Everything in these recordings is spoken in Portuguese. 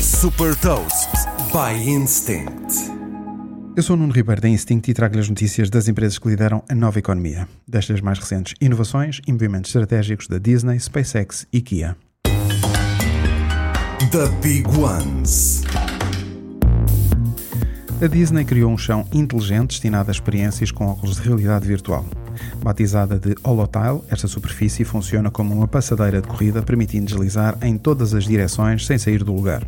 Super Toast by Instinct. Eu sou o Nuno Ribeiro da Instinct e trago-lhe as notícias das empresas que lideram a nova economia. Destas mais recentes inovações e movimentos estratégicos da Disney, SpaceX e Kia. The Big Ones. A Disney criou um chão inteligente destinado a experiências com óculos de realidade virtual. Batizada de Holotile, esta superfície funciona como uma passadeira de corrida, permitindo deslizar em todas as direções sem sair do lugar.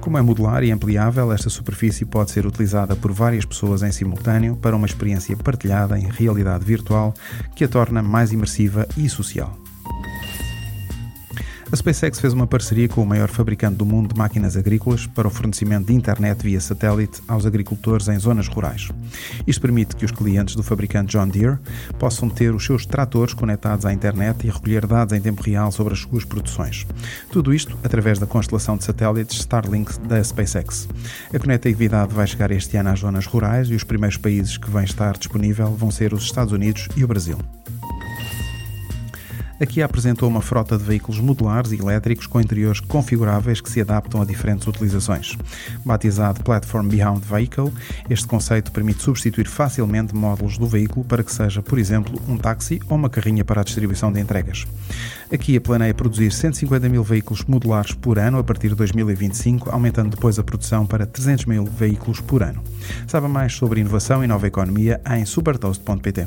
Como é modular e ampliável, esta superfície pode ser utilizada por várias pessoas em simultâneo para uma experiência partilhada em realidade virtual que a torna mais imersiva e social. A SpaceX fez uma parceria com o maior fabricante do mundo de máquinas agrícolas para o fornecimento de internet via satélite aos agricultores em zonas rurais. Isto permite que os clientes do fabricante John Deere possam ter os seus tratores conectados à internet e recolher dados em tempo real sobre as suas produções. Tudo isto através da constelação de satélites Starlink da SpaceX. A conectividade vai chegar este ano às zonas rurais e os primeiros países que vão estar disponível vão ser os Estados Unidos e o Brasil. Aqui apresentou uma frota de veículos modulares e elétricos com interiores configuráveis que se adaptam a diferentes utilizações. Batizado Platform Beyond Vehicle, este conceito permite substituir facilmente módulos do veículo para que seja, por exemplo, um táxi ou uma carrinha para a distribuição de entregas. Aqui a planeia produzir 150 mil veículos modulares por ano a partir de 2025, aumentando depois a produção para 300 mil veículos por ano. Saiba mais sobre inovação e nova economia em supertoast.pt.